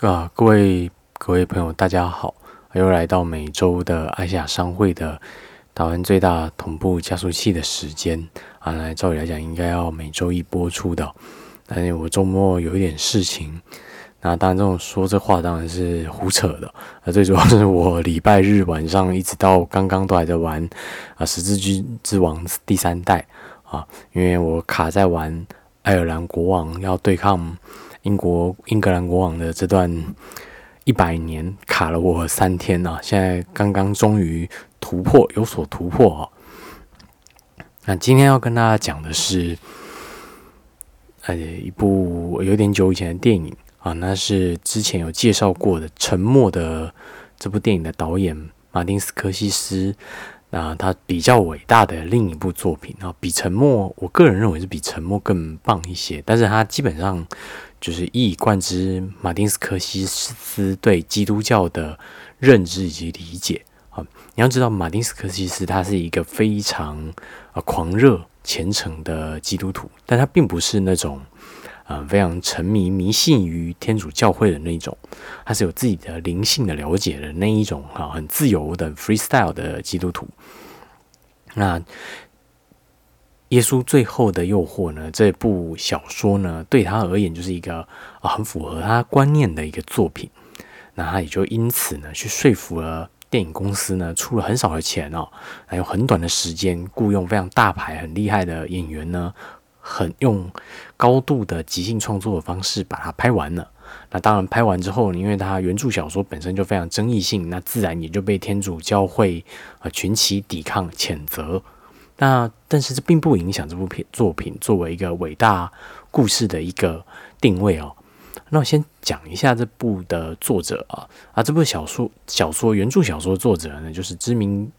啊，各位各位朋友，大家好！又来到每周的爱夏商会的台湾最大同步加速器的时间啊。来，照理来讲，应该要每周一播出的，但是我周末有一点事情。那当然，这种说这话当然是胡扯的。啊，最主要是我礼拜日晚上一直到刚刚都还在玩啊《十字军之王》第三代啊，因为我卡在玩爱尔兰国王要对抗。英国英格兰国王的这段一百年卡了我三天啊！现在刚刚终于突破，有所突破啊！那今天要跟大家讲的是，呃，一部有点久以前的电影啊，那是之前有介绍过的《沉默》的这部电影的导演马丁斯科西斯。那他比较伟大的另一部作品啊，比《沉默》，我个人认为是比《沉默》更棒一些，但是他基本上。就是一以贯之，马丁斯科西斯对基督教的认知以及理解啊。你要知道，马丁斯科西斯他是一个非常啊狂热虔诚的基督徒，但他并不是那种啊非常沉迷迷信于天主教会的那种，他是有自己的灵性的了解的那一种哈，很自由的 freestyle 的基督徒。那耶稣最后的诱惑呢？这部小说呢，对他而言就是一个啊很符合他观念的一个作品。那他也就因此呢，去说服了电影公司呢，出了很少的钱哦，还有很短的时间，雇佣非常大牌、很厉害的演员呢，很用高度的即兴创作的方式把它拍完了。那当然拍完之后，因为他原著小说本身就非常争议性，那自然也就被天主教会啊群起抵抗、谴责。那但是这并不影响这部片作品作为一个伟大故事的一个定位哦。那我先讲一下这部的作者啊啊，这部小说小说原著小说作者呢，就是知名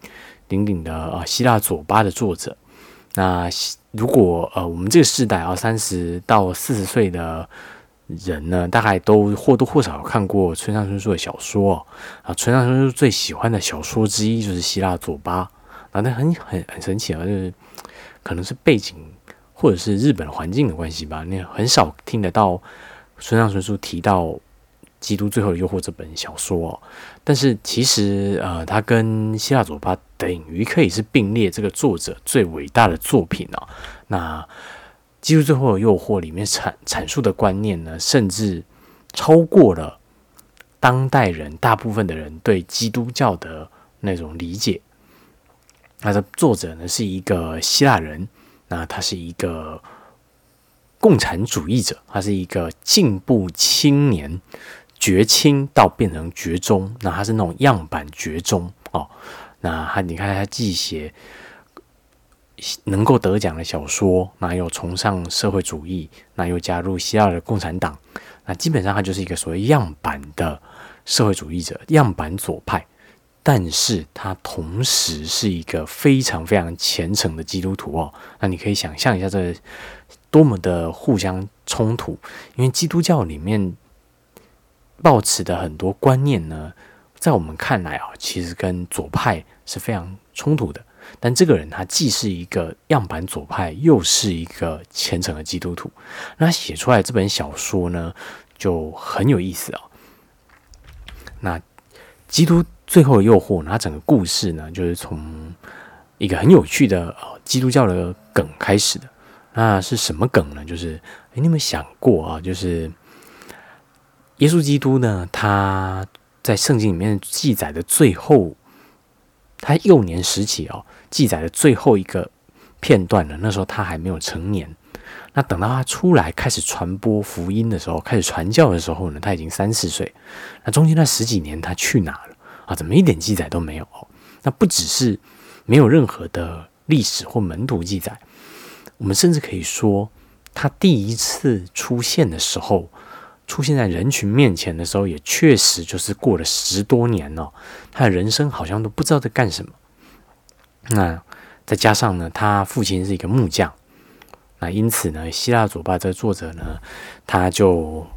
鼎鼎的啊希腊左巴的作者。那如果呃我们这个世代啊三十到四十岁的人呢，大概都或多或少看过村上春树的小说啊。村上春树最喜欢的小说之一就是希腊左巴。啊，那很很很神奇啊，就是可能是背景或者是日本环境的关系吧。那很少听得到村上春树提到《基督最后的诱惑》这本小说，哦但是其实呃，他跟希腊左巴等于可以是并列这个作者最伟大的作品哦。那《基督最后的诱惑》里面阐阐述的观念呢，甚至超过了当代人大部分的人对基督教的那种理解。那这作者呢是一个希腊人，那他是一个共产主义者，他是一个进步青年，绝青到变成绝中，那他是那种样板绝中哦。那他你看他既写能够得奖的小说，那又崇尚社会主义，那又加入希腊的共产党，那基本上他就是一个所谓样板的社会主义者，样板左派。但是他同时是一个非常非常虔诚的基督徒哦。那你可以想象一下，这多么的互相冲突。因为基督教里面抱持的很多观念呢，在我们看来啊，其实跟左派是非常冲突的。但这个人他既是一个样板左派，又是一个虔诚的基督徒。那写出来这本小说呢，就很有意思哦。那基督。最后的诱惑，那整个故事呢，就是从一个很有趣的呃基督教的梗开始的。那是什么梗呢？就是哎，你有没有想过啊？就是耶稣基督呢，他在圣经里面记载的最后，他幼年时期哦，记载的最后一个片段呢，那时候他还没有成年。那等到他出来开始传播福音的时候，开始传教的时候呢，他已经三十岁。那中间那十几年，他去哪了？啊，怎么一点记载都没有？那不只是没有任何的历史或门徒记载，我们甚至可以说，他第一次出现的时候，出现在人群面前的时候，也确实就是过了十多年了。他的人生好像都不知道在干什么。那再加上呢，他父亲是一个木匠，那因此呢，希腊左巴这个作者呢，他就。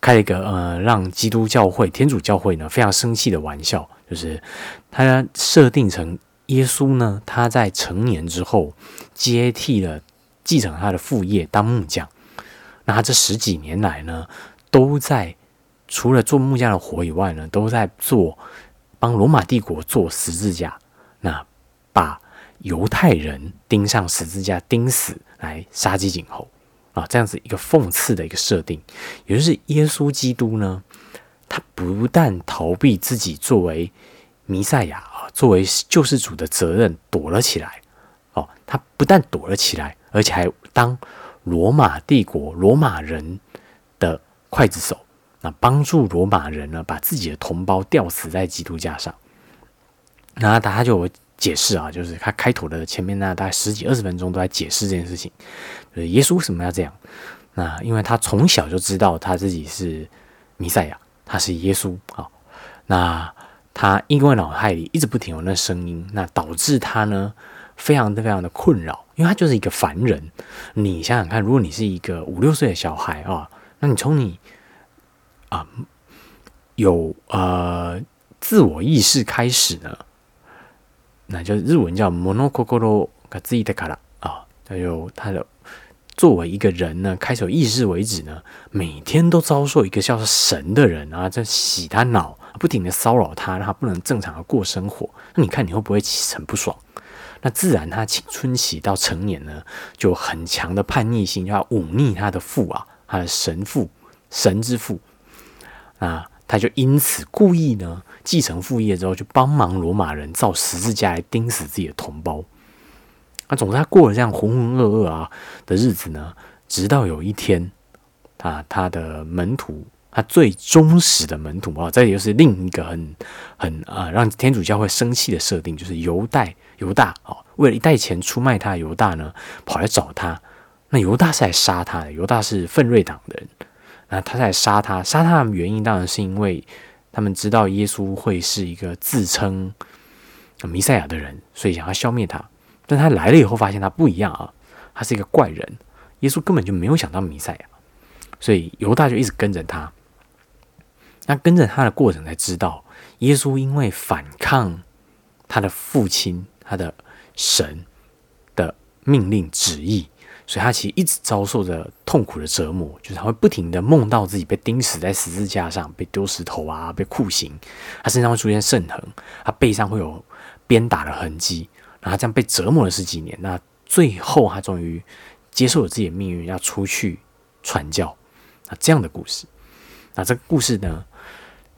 开了一个呃，让基督教会、天主教会呢非常生气的玩笑，就是他设定成耶稣呢，他在成年之后接替了继承他的父业当木匠，那他这十几年来呢，都在除了做木匠的活以外呢，都在做帮罗马帝国做十字架，那把犹太人钉上十字架钉死来杀鸡儆猴。啊，这样子一个讽刺的一个设定，也就是耶稣基督呢，他不但逃避自己作为弥赛亚啊，作为救世主的责任躲了起来哦，他不但躲了起来，而且还当罗马帝国罗马人的刽子手。那帮助罗马人呢，把自己的同胞吊死在基督架上。那他就解释啊，就是他开头的前面那大概十几二十分钟都在解释这件事情，就是耶稣为什么要这样？那因为他从小就知道他自己是弥赛亚，他是耶稣啊。那他因为脑海里一直不停有那声音，那导致他呢非常的非常的困扰，因为他就是一个凡人。你想想看，如果你是一个五六岁的小孩啊，那你从你啊，有呃自我意识开始呢，那就日文叫 monokokoro gazui de kara 啊，还有他的作为一个人呢，开始有意识为止呢，每天都遭受一个叫神的人啊，在洗他脑，不停的骚扰他，让他不能正常的过生活。那你看你会不会很不爽？那自然他青春期到成年呢，就很强的叛逆性，要忤逆他的父啊，他的神父，神之父。啊他就因此故意呢继承父业之后，就帮忙罗马人造十字架来钉死自己的同胞。那总之他过了这样浑浑噩噩啊的日子呢，直到有一天，啊，他的门徒，他最忠实的门徒啊，这又是另一个很很啊让天主教会生气的设定，就是犹大犹大啊，为了一袋钱出卖他，犹大呢跑来找他，那犹大是来杀他的，犹大是奋锐党的人。那他在杀他，杀他的原因当然是因为他们知道耶稣会是一个自称弥赛亚的人，所以想要消灭他。但他来了以后，发现他不一样啊，他是一个怪人。耶稣根本就没有想到弥赛亚，所以犹大就一直跟着他。那跟着他的过程才知道，耶稣因为反抗他的父亲、他的神的命令旨意。所以他其实一直遭受着痛苦的折磨，就是他会不停的梦到自己被钉死在十字架上，被丢石头啊，被酷刑，他身上会出现圣痕，他背上会有鞭打的痕迹，然后这样被折磨了十几年，那最后他终于接受了自己的命运，要出去传教，那这样的故事，那这个故事呢，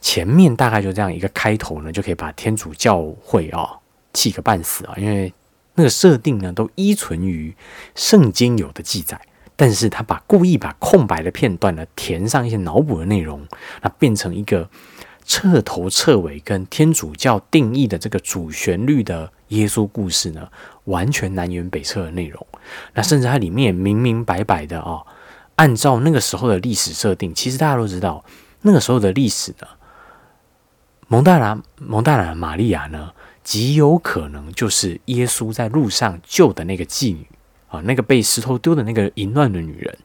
前面大概就这样一个开头呢，就可以把天主教会啊气个半死啊，因为。那个设定呢，都依存于圣经有的记载，但是他把故意把空白的片段呢填上一些脑补的内容，那变成一个彻头彻尾跟天主教定义的这个主旋律的耶稣故事呢，完全南辕北辙的内容。那甚至它里面明明白白的啊，按照那个时候的历史设定，其实大家都知道，那个时候的历史呢，蒙大拿蒙大拿玛利亚呢。极有可能就是耶稣在路上救的那个妓女啊，那个被石头丢的那个淫乱的女人，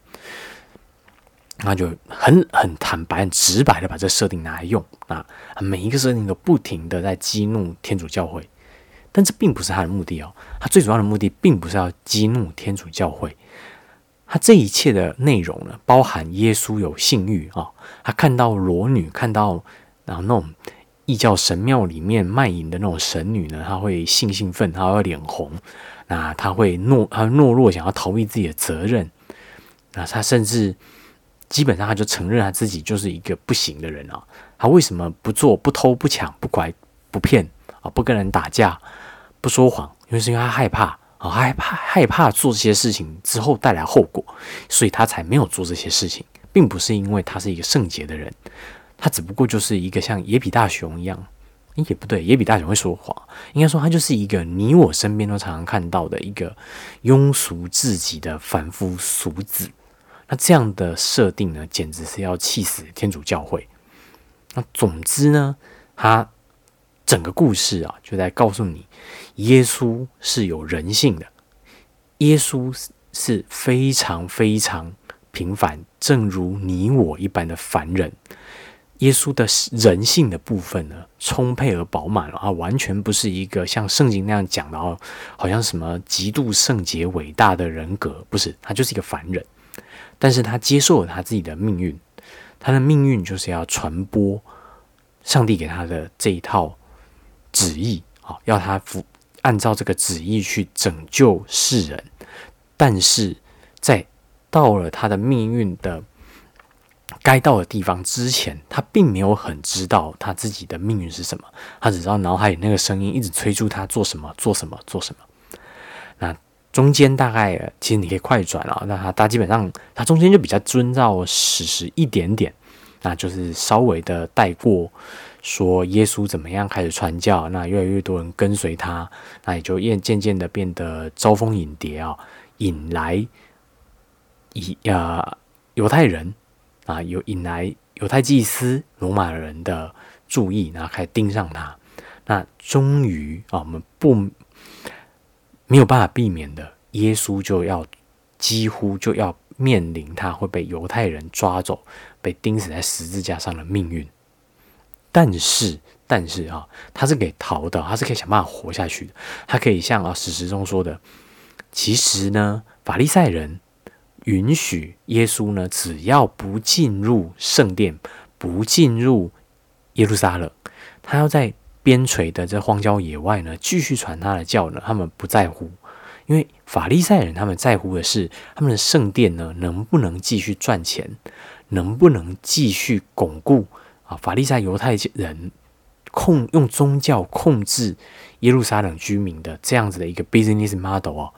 那就很很坦白、很直白的把这设定拿来用啊，每一个设定都不停的在激怒天主教会，但这并不是他的目的哦，他最主要的目的并不是要激怒天主教会，他这一切的内容呢，包含耶稣有性欲啊，他看到裸女，看到然后那种。异教神庙里面卖淫的那种神女呢，她会性兴奋，她会脸红，那她会懦，她懦弱，想要逃避自己的责任。那她甚至基本上，她就承认她自己就是一个不行的人啊。她为什么不做、不偷、不抢、不拐、不骗啊？不跟人打架、不说谎？因为是因为她害怕啊，害怕害怕做这些事情之后带来后果，所以她才没有做这些事情，并不是因为她是一个圣洁的人。他只不过就是一个像野比大雄一样，也不对，野比大雄会说谎。应该说，他就是一个你我身边都常常看到的一个庸俗至极的凡夫俗子。那这样的设定呢，简直是要气死天主教会。那总之呢，他整个故事啊，就在告诉你，耶稣是有人性的，耶稣是非常非常平凡，正如你我一般的凡人。耶稣的人性的部分呢，充沛而饱满了啊，完全不是一个像圣经那样讲的哦，好像什么极度圣洁伟大的人格，不是，他就是一个凡人，但是他接受了他自己的命运，他的命运就是要传播上帝给他的这一套旨意啊，要他服按照这个旨意去拯救世人。但是在到了他的命运的该到的地方之前，他并没有很知道他自己的命运是什么，他只知道脑海里那个声音一直催促他做什么，做什么，做什么。那中间大概其实你可以快转啊，那他他基本上他中间就比较遵照史实一点点，那就是稍微的带过说耶稣怎么样开始传教，那越来越多人跟随他，那也就渐渐渐的变得招蜂引蝶啊，引来以啊犹太人啊有引来犹太祭司罗马人的注意，然后开始盯上他，那终于啊我们不。没有办法避免的，耶稣就要几乎就要面临他会被犹太人抓走、被钉死在十字架上的命运。但是，但是啊，他是可以逃的，他是可以想办法活下去的。他可以像啊史实中说的，其实呢，法利赛人允许耶稣呢，只要不进入圣殿，不进入耶路撒冷，他要在。边陲的这荒郊野外呢，继续传他的教呢，他们不在乎，因为法利赛人他们在乎的是他们的圣殿呢能不能继续赚钱，能不能继续巩固啊？法利赛犹太人控用宗教控制耶路撒冷居民的这样子的一个 business model 哦。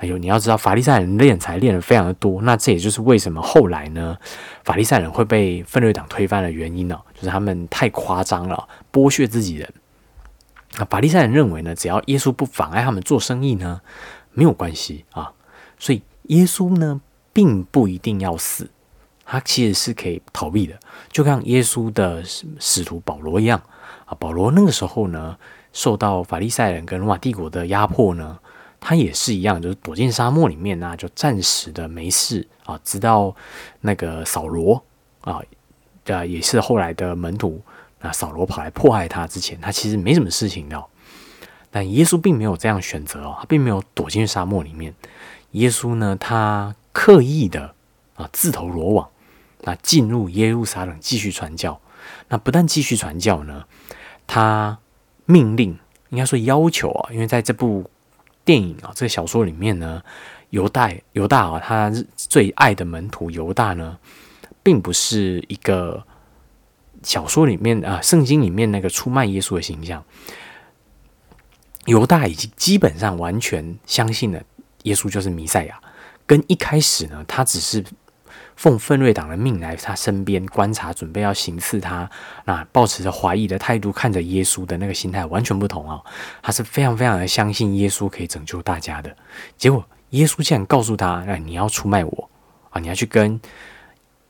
哎呦，你要知道法利赛人敛财练的非常的多，那这也就是为什么后来呢，法利赛人会被分裂党推翻的原因呢，就是他们太夸张了，剥削自己人。那法利赛人认为呢，只要耶稣不妨碍他们做生意呢，没有关系啊。所以耶稣呢，并不一定要死，他其实是可以逃避的，就像耶稣的使徒保罗一样啊。保罗那个时候呢，受到法利赛人跟罗马帝国的压迫呢，他也是一样，就是躲进沙漠里面呢，就暂时的没事啊。直到那个扫罗啊，呃，也是后来的门徒。那扫罗跑来迫害他之前，他其实没什么事情的。但耶稣并没有这样选择哦，他并没有躲进沙漠里面。耶稣呢，他刻意的啊自投罗网，那进入耶路撒冷继续传教。那不但继续传教呢，他命令，应该说要求啊，因为在这部电影啊，这个小说里面呢，犹大犹大啊，他最爱的门徒犹大呢，并不是一个。小说里面啊，圣经里面那个出卖耶稣的形象，犹大已经基本上完全相信了耶稣就是弥赛亚。跟一开始呢，他只是奉奋锐党的命来他身边观察，准备要行刺他，那抱持着怀疑的态度看着耶稣的那个心态完全不同啊！他是非常非常的相信耶稣可以拯救大家的。结果耶稣竟然告诉他：“那，你要出卖我啊！你要去跟。”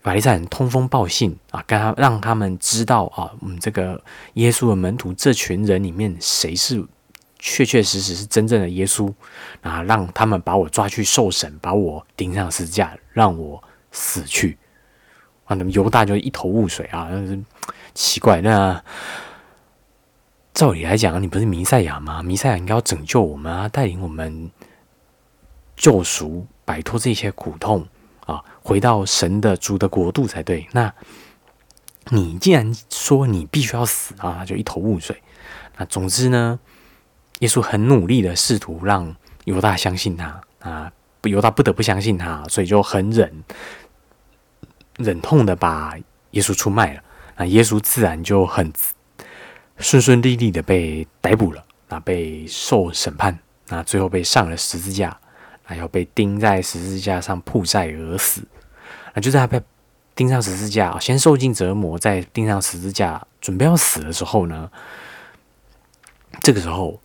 法利赛人通风报信啊，跟他让他们知道啊，我们这个耶稣的门徒这群人里面谁是确确实实是真正的耶稣啊，让他们把我抓去受审，把我钉上十字架，让我死去啊。那么犹大就一头雾水啊，是奇怪。那照理来讲，你不是弥赛亚吗？弥赛亚应该要拯救我们啊，带领我们救赎，摆脱这些苦痛。啊，回到神的主的国度才对。那你既然说你必须要死啊，就一头雾水。那总之呢，耶稣很努力的试图让犹大相信他啊，犹大不得不相信他，所以就很忍忍痛的把耶稣出卖了。那耶稣自然就很顺顺利利的被逮捕了，那被受审判，那最后被上了十字架。还要被钉在十字架上曝晒而死，那就在他被钉上十字架，先受尽折磨，再钉上十字架，准备要死的时候呢，这个时候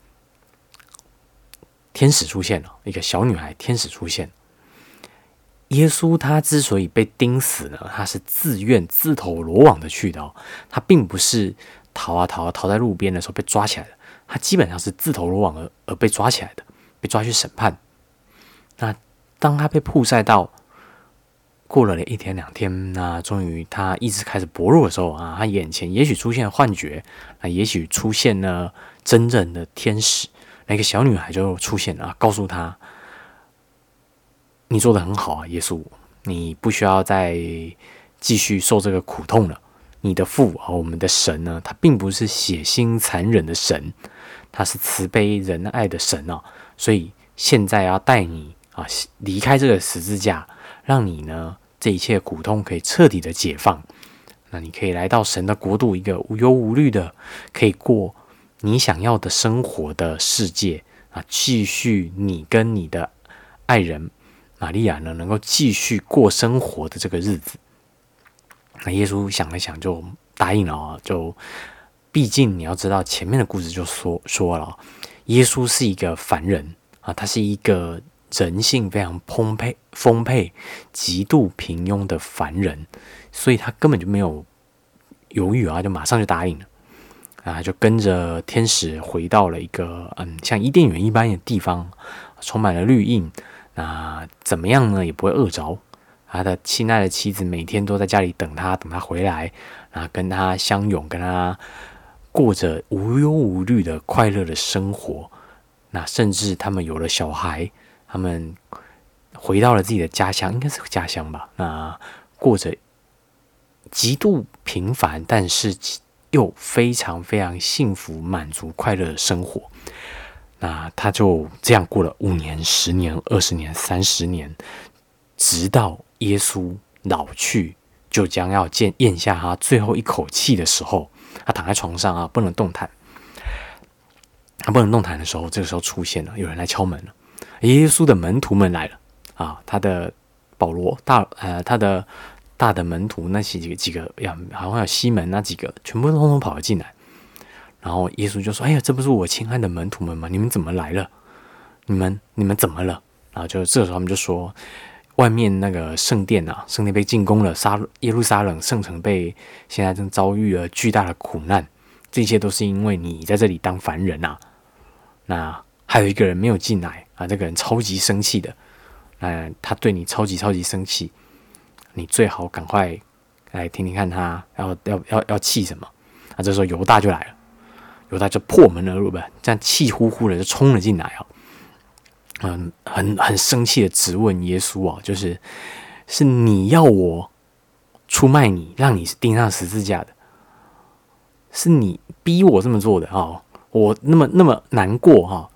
天使出现了，一个小女孩，天使出现。耶稣他之所以被钉死呢，他是自愿自投罗网的去的哦，他并不是逃啊逃啊逃在路边的时候被抓起来的，他基本上是自投罗网而而被抓起来的，被抓去审判。那当他被曝晒到过了一天两天，那终于他意志开始薄弱的时候啊，他眼前也许出现幻觉，啊，也许出现了真正的天使，那个小女孩就出现了，告诉他：“你做的很好啊，耶稣，你不需要再继续受这个苦痛了。你的父啊，我们的神呢，他并不是血腥残忍的神，他是慈悲仁爱的神啊。所以现在要带你啊离开这个十字架，让你呢这一切苦痛可以彻底的解放。那你可以来到神的国度，一个无忧无虑的，可以过你想要的生活的世界啊，继续你跟你的爱人玛利亚呢，能够继续过生活的这个日子。那耶稣想了想，就答应了啊。就毕竟你要知道，前面的故事就说说了，耶稣是一个凡人啊，他是一个人性非常丰沛、丰沛、极度平庸的凡人，所以他根本就没有犹豫啊，就马上就答应了啊，就跟着天使回到了一个嗯，像伊甸园一般的地方，充满了绿荫。那怎么样呢？也不会饿着。他的亲爱的妻子每天都在家里等他，等他回来，啊，跟他相拥，跟他过着无忧无虑的快乐的生活。那甚至他们有了小孩，他们回到了自己的家乡，应该是家乡吧？那过着极度平凡，但是又非常非常幸福、满足、快乐的生活。那他就这样过了五年、十年、二十年、三十年，直到。耶稣老去，就将要见咽下他最后一口气的时候，他躺在床上啊，不能动弹。他不能动弹的时候，这个时候出现了，有人来敲门了。耶稣的门徒们来了啊，他的保罗大呃，他的大的门徒那些几个几个呀，好像有西门那几个，全部通通跑了进来。然后耶稣就说：“哎呀，这不是我亲爱的门徒们吗？你们怎么来了？你们你们怎么了？”然后就这时候，他们就说。外面那个圣殿啊，圣殿被进攻了，沙耶路撒冷圣城被现在正遭遇了巨大的苦难，这些都是因为你在这里当凡人呐。那还有一个人没有进来啊，这个人超级生气的，嗯，他对你超级超级生气，你最好赶快来听听看他要要要要气什么。啊，这时候犹大就来了，犹大就破门而入呗，这样气呼呼的就冲了进来啊。嗯，很很生气的质问耶稣啊，就是是你要我出卖你，让你钉上十字架的，是你逼我这么做的啊！我那么那么难过哈，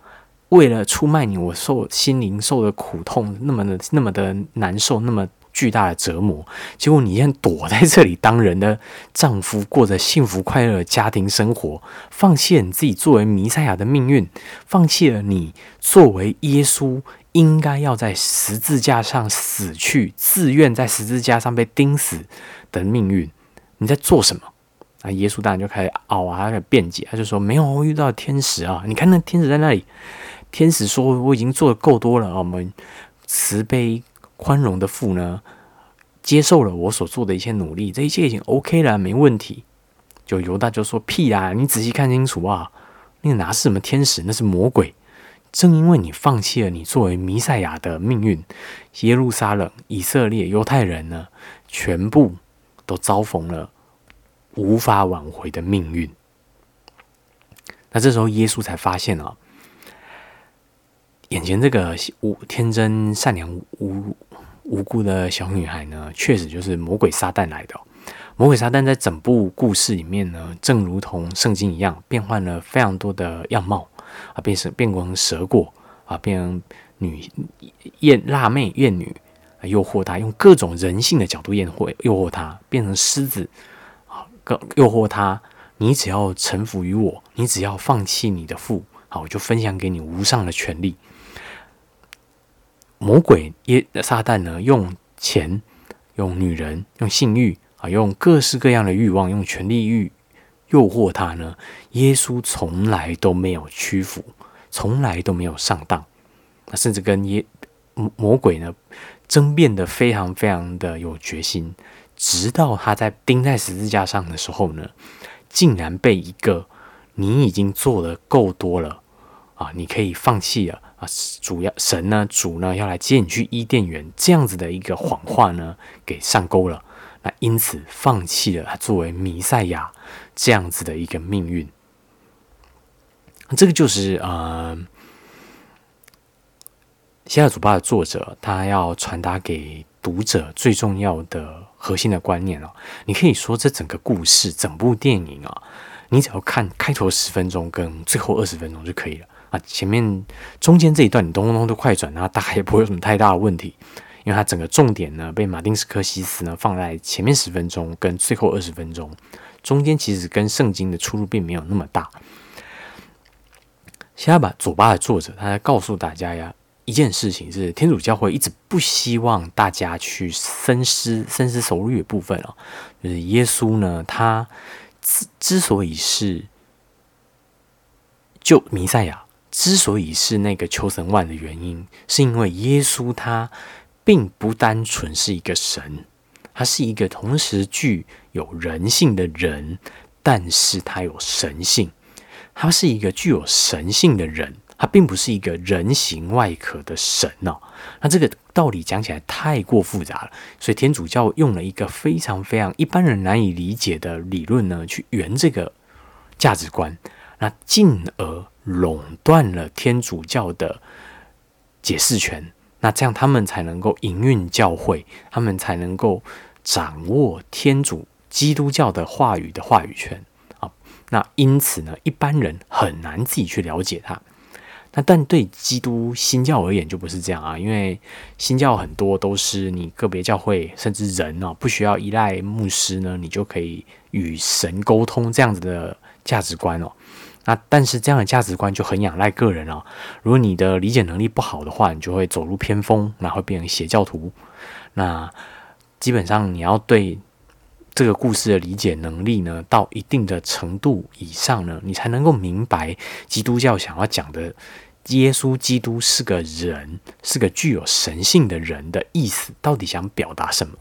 为了出卖你，我受心灵受的苦痛，那么的那么的难受，那么。巨大的折磨，结果你现在躲在这里当人的丈夫，过着幸福快乐的家庭生活，放弃了你自己作为弥赛亚的命运，放弃了你作为耶稣应该要在十字架上死去，自愿在十字架上被钉死的命运，你在做什么？啊，耶稣当然就开始嗷啊，开始辩解，他就说：“没有，我遇到天使啊！你看那天使在那里，天使说我已经做的够多了啊，我们慈悲。”宽容的父呢，接受了我所做的一切努力，这一切已经 OK 了，没问题。就犹大就说：“屁啊！你仔细看清楚啊，那个哪是什么天使，那是魔鬼。正因为你放弃了你作为弥赛亚的命运，耶路撒冷、以色列、犹太人呢，全部都遭逢了无法挽回的命运。那这时候耶稣才发现啊，眼前这个无天真、善良、无。”无辜的小女孩呢，确实就是魔鬼撒旦来的。魔鬼撒旦在整部故事里面呢，正如同圣经一样，变换了非常多的样貌啊，变成变成蛇过啊，变成女艳辣妹艳女，诱惑她，用各种人性的角度诱惑诱惑她，变成狮子啊，诱惑她。你只要臣服于我，你只要放弃你的父，好，我就分享给你无上的权利。魔鬼耶撒旦呢，用钱、用女人、用性欲啊，用各式各样的欲望、用权力欲诱惑他呢。耶稣从来都没有屈服，从来都没有上当，那甚至跟耶魔鬼呢争辩的非常非常的有决心，直到他在钉在十字架上的时候呢，竟然被一个你已经做的够多了啊，你可以放弃了。啊，主要神呢，主呢要来接你去伊甸园，这样子的一个谎话呢，给上钩了。那因此放弃了他作为弥赛亚这样子的一个命运。这个就是呃，现在主爸的作者他要传达给读者最重要的核心的观念哦。你可以说这整个故事、整部电影啊，你只要看开头十分钟跟最后二十分钟就可以了啊。前面中间这一段你咚咚咚都快转，然后大概也不会有什么太大的问题，因为它整个重点呢 被马丁斯科西斯呢放在前面十分钟跟最后二十分钟，中间其实跟圣经的出入并没有那么大。现在把左巴的作者他在告诉大家呀。一件事情是天主教会一直不希望大家去深思、深思熟虑的部分啊，就是耶稣呢，他之之所以是就弥赛亚，之所以是那个求神万的原因，是因为耶稣他并不单纯是一个神，他是一个同时具有人性的人，但是他有神性，他是一个具有神性的人。他并不是一个人形外壳的神哦，那这个道理讲起来太过复杂了，所以天主教用了一个非常非常一般人难以理解的理论呢，去圆这个价值观，那进而垄断了天主教的解释权，那这样他们才能够营运教会，他们才能够掌握天主基督教的话语的话语权啊，那因此呢，一般人很难自己去了解它。那但对基督新教而言就不是这样啊，因为新教很多都是你个别教会甚至人哦，不需要依赖牧师呢，你就可以与神沟通这样子的价值观哦。那但是这样的价值观就很仰赖个人哦。如果你的理解能力不好的话，你就会走入偏锋，然后变成邪教徒。那基本上你要对。这个故事的理解能力呢，到一定的程度以上呢，你才能够明白基督教想要讲的耶稣基督是个人，是个具有神性的人的意思，到底想表达什么？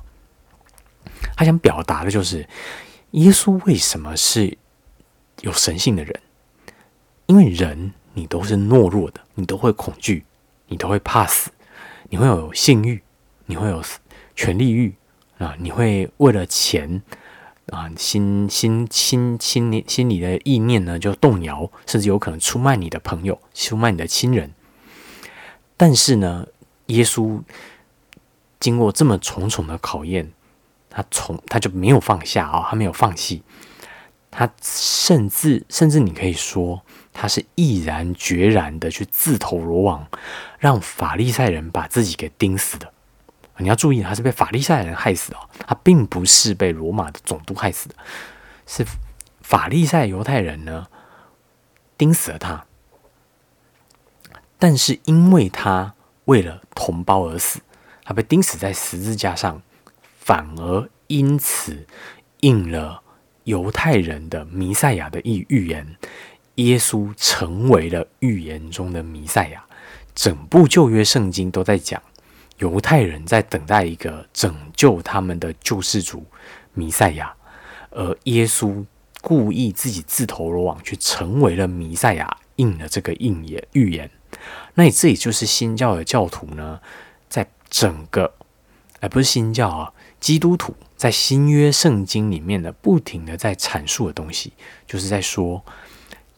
他想表达的就是耶稣为什么是有神性的人？因为人你都是懦弱的，你都会恐惧，你都会怕死，你会有性欲，你会有权力欲。啊，你会为了钱啊，心心心心里心里的意念呢就动摇，甚至有可能出卖你的朋友，出卖你的亲人。但是呢，耶稣经过这么重重的考验，他从他就没有放下啊，他没有放弃，他甚至甚至你可以说，他是毅然决然的去自投罗网，让法利赛人把自己给钉死的。你要注意，他是被法利赛人害死的，他并不是被罗马的总督害死的，是法利赛犹太人呢钉死了他。但是因为他为了同胞而死，他被钉死在十字架上，反而因此应了犹太人的弥赛亚的预预言，耶稣成为了预言中的弥赛亚。整部旧约圣经都在讲。犹太人在等待一个拯救他们的救世主弥赛亚，而耶稣故意自己自投罗网，去成为了弥赛亚，应了这个应言预言。那这也就是新教的教徒呢，在整个，而不是新教啊，基督徒在新约圣经里面的，不停的在阐述的东西，就是在说，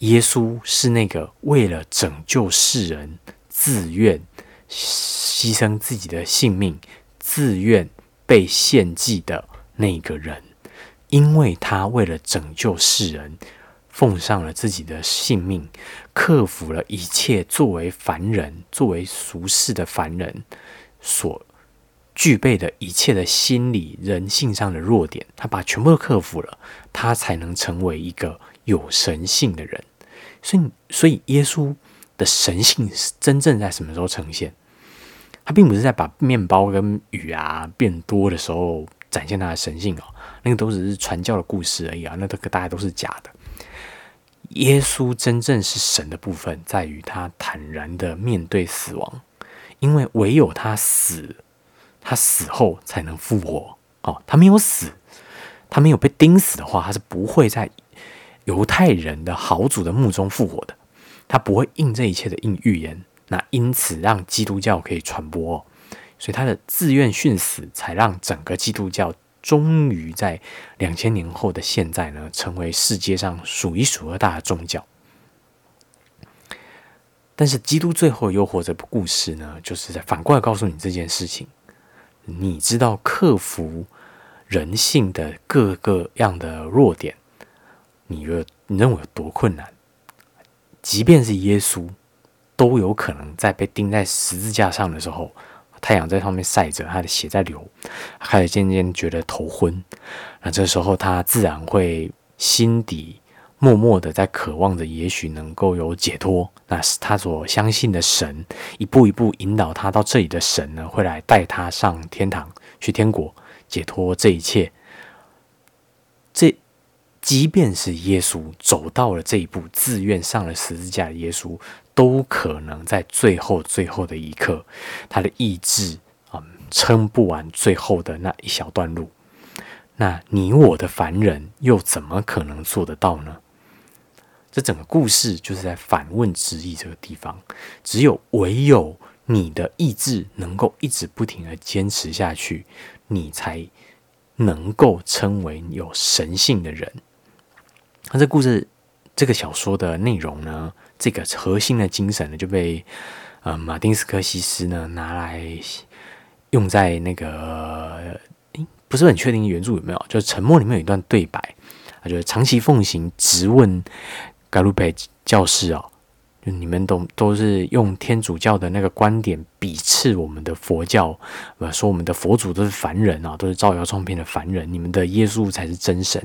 耶稣是那个为了拯救世人自愿。牺牲自己的性命，自愿被献祭的那个人，因为他为了拯救世人，奉上了自己的性命，克服了一切作为凡人、作为俗世的凡人所具备的一切的心理、人性上的弱点，他把全部都克服了，他才能成为一个有神性的人。所以，所以耶稣的神性是真正在什么时候呈现？他并不是在把面包跟鱼啊变多的时候展现他的神性哦，那个都只是传教的故事而已啊，那都大家都是假的。耶稣真正是神的部分，在于他坦然的面对死亡，因为唯有他死，他死后才能复活哦。他没有死，他没有被钉死的话，他是不会在犹太人的豪主的墓中复活的，他不会应这一切的应预言。那因此让基督教可以传播，所以他的自愿殉死，才让整个基督教终于在两千年后的现在呢，成为世界上数一数二大的宗教。但是基督最后又活着故事呢，就是在反过来告诉你这件事情：你知道克服人性的各个样的弱点，你觉得你认为有多困难？即便是耶稣，都有可能在被钉在十字架上的时候，太阳在上面晒着，他的血在流，开始渐渐觉得头昏。那这时候他自然会心底默默的在渴望着，也许能够有解脱。那是他所相信的神，一步一步引导他到这里的神呢，会来带他上天堂，去天国。解脱这一切，这即便是耶稣走到了这一步，自愿上了十字架的耶稣，都可能在最后最后的一刻，他的意志啊撑不完最后的那一小段路。那你我的凡人又怎么可能做得到呢？这整个故事就是在反问之意这个地方，只有唯有你的意志能够一直不停的坚持下去。你才能够称为有神性的人。那这故事、这个小说的内容呢？这个核心的精神呢，就被呃马丁斯科西斯呢拿来用在那个，不是很确定原著有没有？就是《沉默》里面有一段对白，啊，就是长期奉行直问盖鲁佩教士哦。就你们都都是用天主教的那个观点鄙视我们的佛教，呃，说我们的佛祖都是凡人啊，都是造谣创骗的凡人，你们的耶稣才是真神。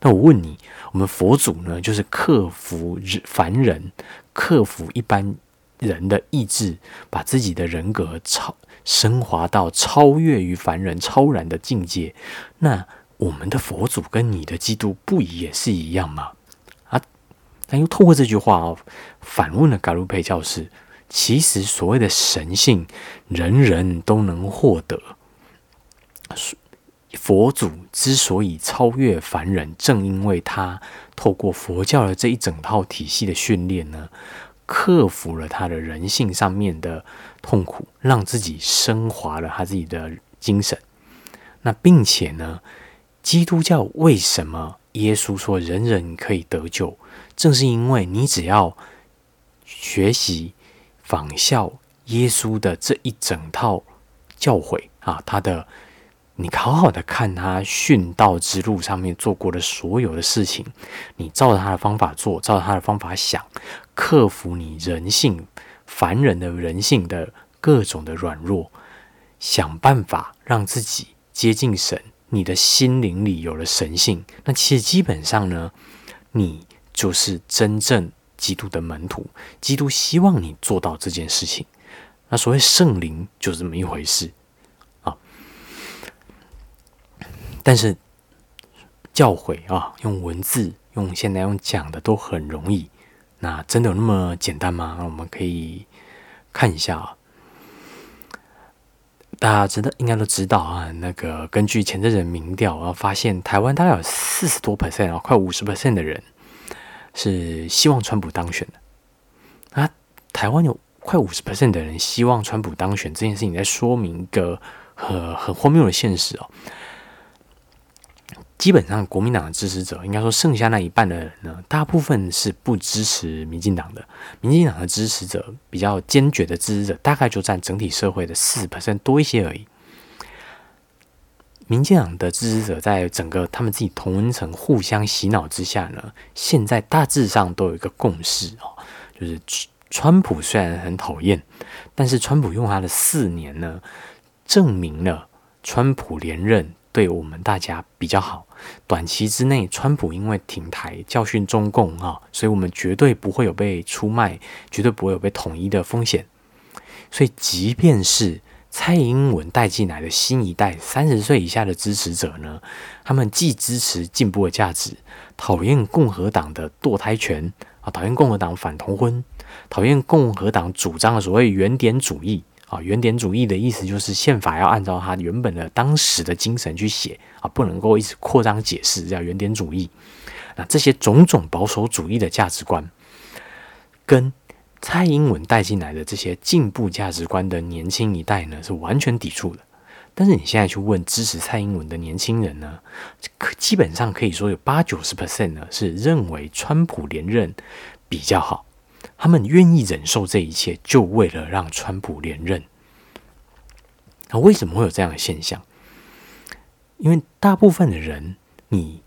那我问你，我们佛祖呢，就是克服凡人，克服一般人的意志，把自己的人格超升华到超越于凡人、超然的境界。那我们的佛祖跟你的基督不也是一样吗？啊但又透过这句话哦，反问了嘎鲁佩教士：其实所谓的神性，人人都能获得。佛祖之所以超越凡人，正因为他透过佛教的这一整套体系的训练呢，克服了他的人性上面的痛苦，让自己升华了他自己的精神。那并且呢，基督教为什么耶稣说人人可以得救？正是因为你只要学习仿效耶稣的这一整套教诲啊，他的你好好的看他殉道之路上面做过的所有的事情，你照着他的方法做，照着他的方法想，克服你人性凡人的人性的各种的软弱，想办法让自己接近神，你的心灵里有了神性，那其实基本上呢，你。就是真正基督的门徒，基督希望你做到这件事情。那所谓圣灵就是这么一回事啊。但是教诲啊，用文字、用现在用讲的都很容易。那真的有那么简单吗？那我们可以看一下啊。大家知道应该都知道啊。那个根据前阵子民调，然后发现台湾大概有四十多 percent 啊，快五十 percent 的人。是希望川普当选的，啊，台湾有快五十 percent 的人希望川普当选，这件事情在说明一个很很荒谬的现实哦。基本上，国民党的支持者，应该说剩下那一半的人呢，大部分是不支持民进党的。民进党的支持者比较坚决的支持者，大概就占整体社会的四百分多一些而已。民进党的支持者在整个他们自己同温层互相洗脑之下呢，现在大致上都有一个共识哦，就是川普虽然很讨厌，但是川普用他的四年呢，证明了川普连任对我们大家比较好。短期之内，川普因为挺台教训中共啊，所以我们绝对不会有被出卖，绝对不会有被统一的风险。所以，即便是蔡英文带进来的新一代三十岁以下的支持者呢，他们既支持进步的价值，讨厌共和党的堕胎权啊，讨厌共和党反同婚，讨厌共和党主张的所谓原点主义啊，原点主义的意思就是宪法要按照它原本的当时的精神去写啊，不能够一直扩张解释，叫原点主义。那这些种种保守主义的价值观，跟。蔡英文带进来的这些进步价值观的年轻一代呢，是完全抵触的。但是你现在去问支持蔡英文的年轻人呢，可基本上可以说有八九十 percent 呢是认为川普连任比较好，他们愿意忍受这一切，就为了让川普连任。那为什么会有这样的现象？因为大部分的人，你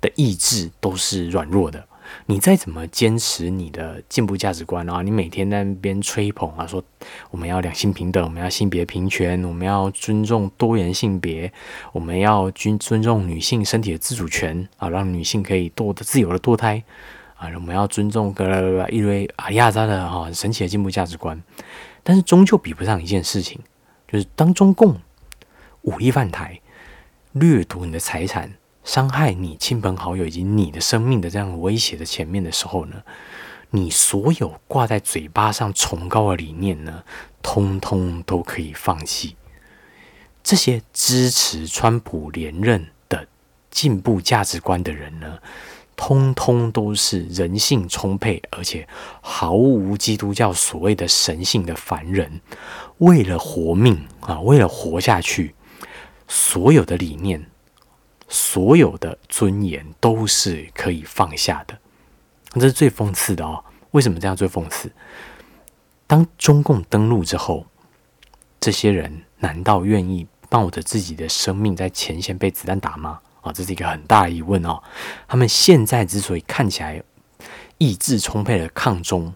的意志都是软弱的。你再怎么坚持你的进步价值观啊，你每天在那边吹捧啊，说我们要两性平等，我们要性别平权，我们要尊重多元性别，我们要尊尊重女性身体的自主权啊，让女性可以堕的自由的堕胎我们要尊重个一堆阿亚扎的哈神奇的进步价值观，但是终究比不上一件事情，就是当中共武力犯台，掠夺你的财产。伤害你亲朋好友以及你的生命的这样威胁的前面的时候呢，你所有挂在嘴巴上崇高的理念呢，通通都可以放弃。这些支持川普连任的进步价值观的人呢，通通都是人性充沛而且毫无基督教所谓的神性的凡人，为了活命啊，为了活下去，所有的理念。所有的尊严都是可以放下的，这是最讽刺的哦。为什么这样最讽刺？当中共登陆之后，这些人难道愿意冒着自己的生命在前线被子弹打吗？啊，这是一个很大的疑问哦。他们现在之所以看起来意志充沛的抗中，